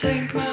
take my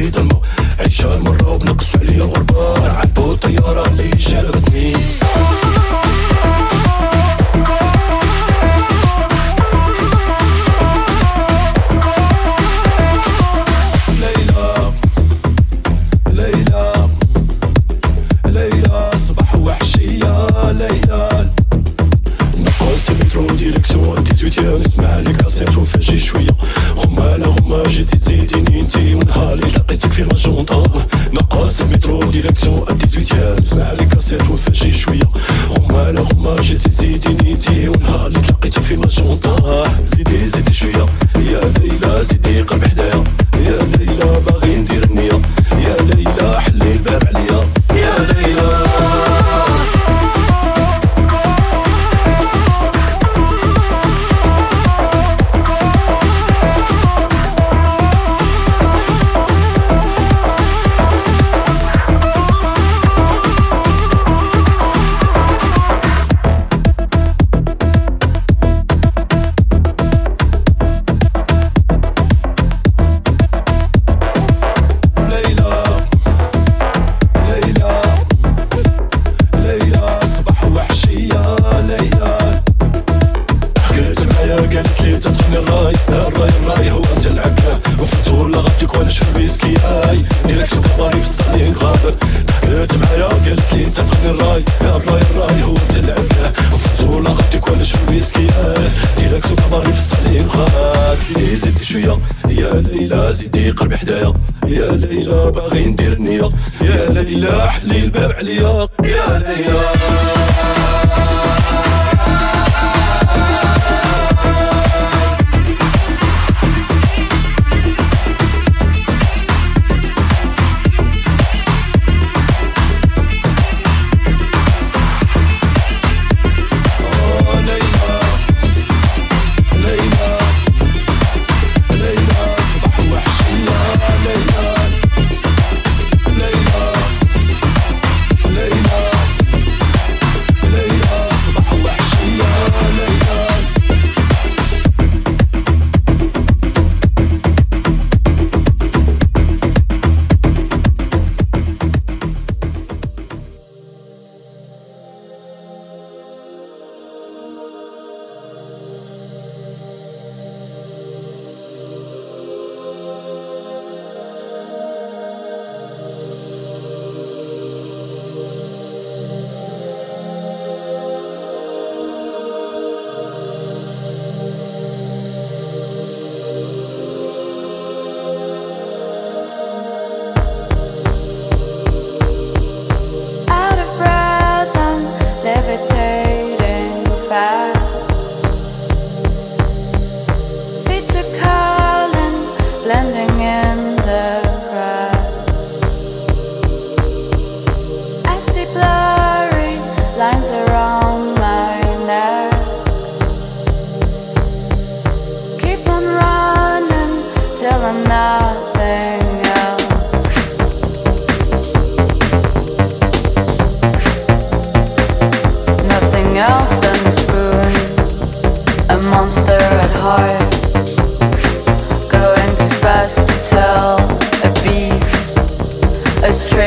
بيت المو عيشة مرة وبنقص عليا الغربة. عبوا طيارة اللي جربت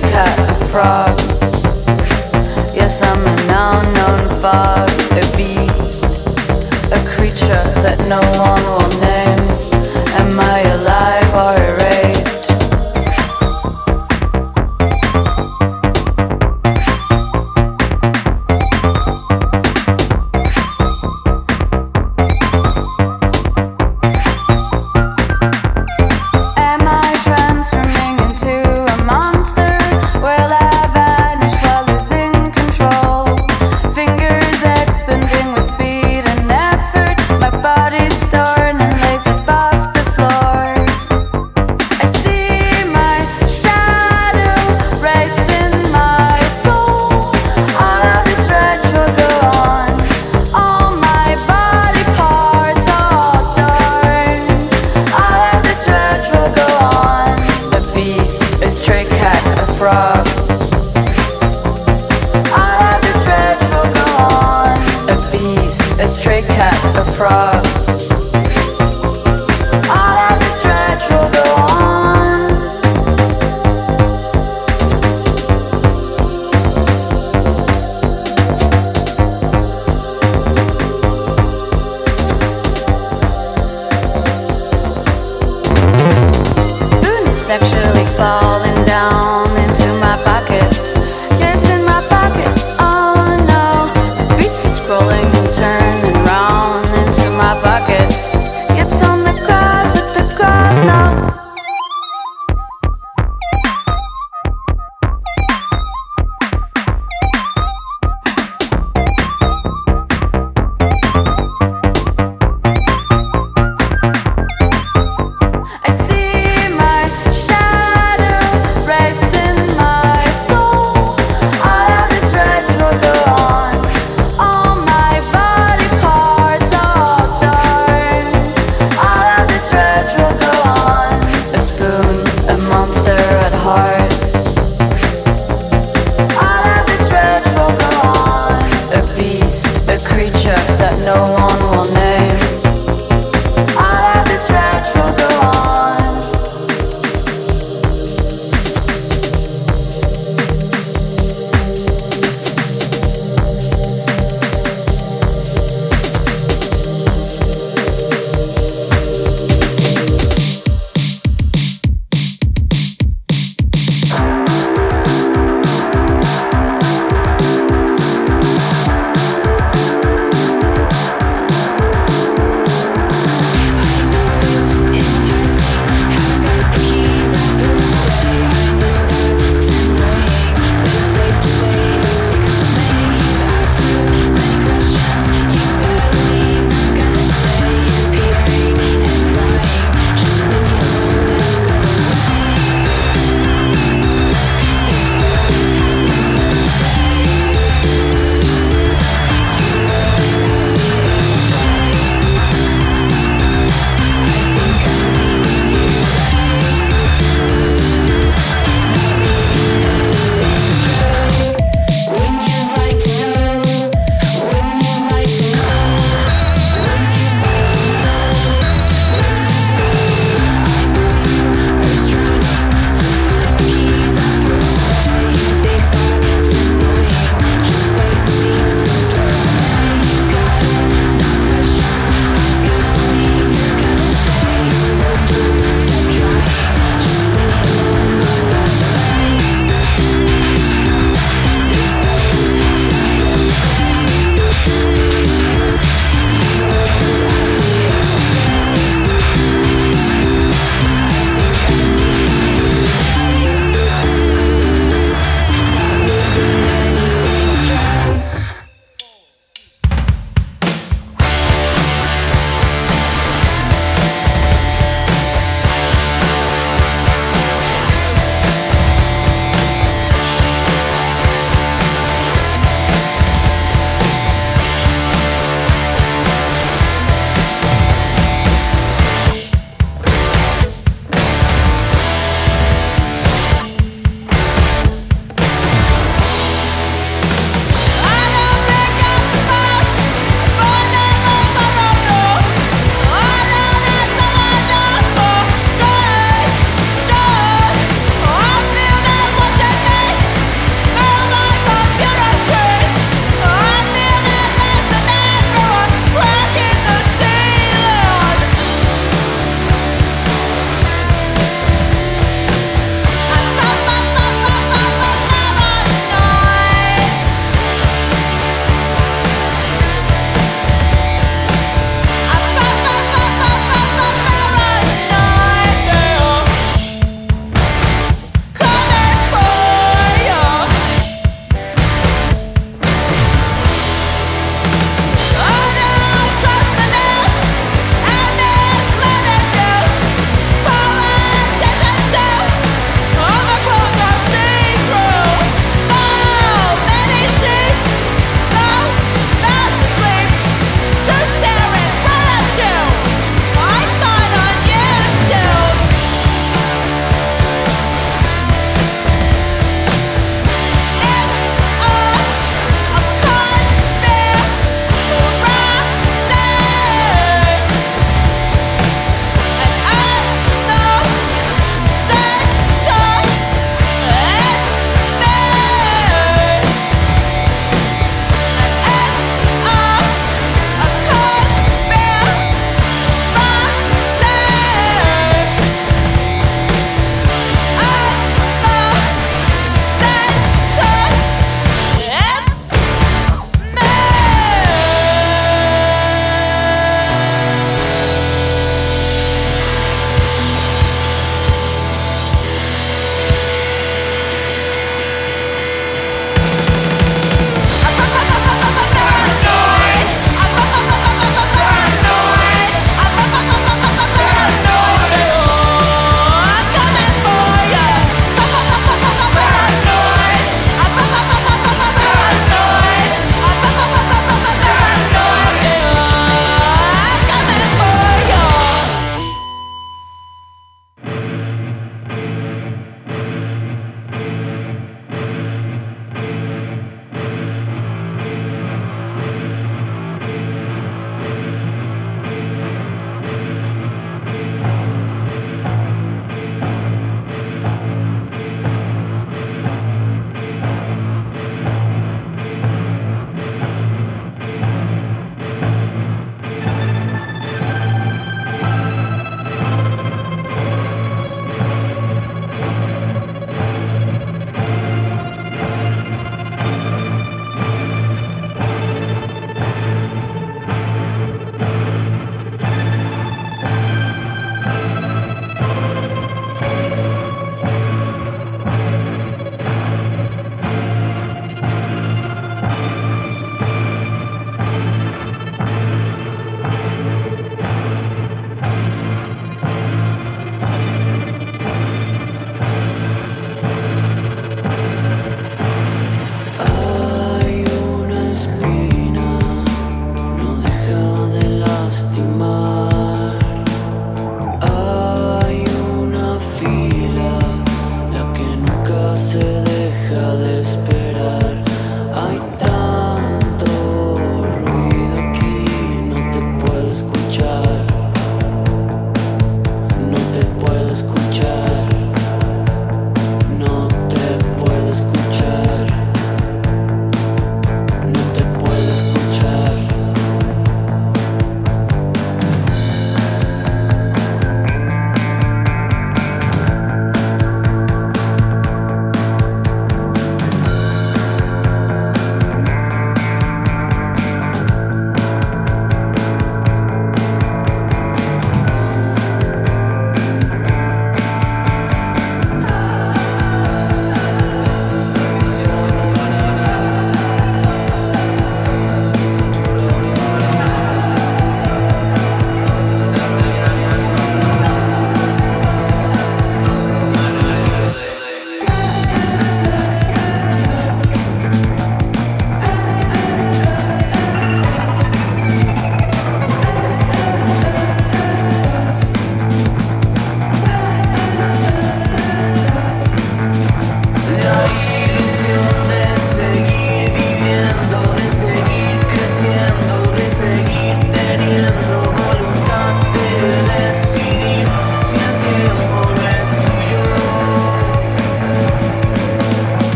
cat, a frog. Yes, I'm an unknown fog, a beast, a creature that no one will name. Am I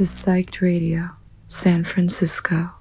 to Psyched Radio, San Francisco.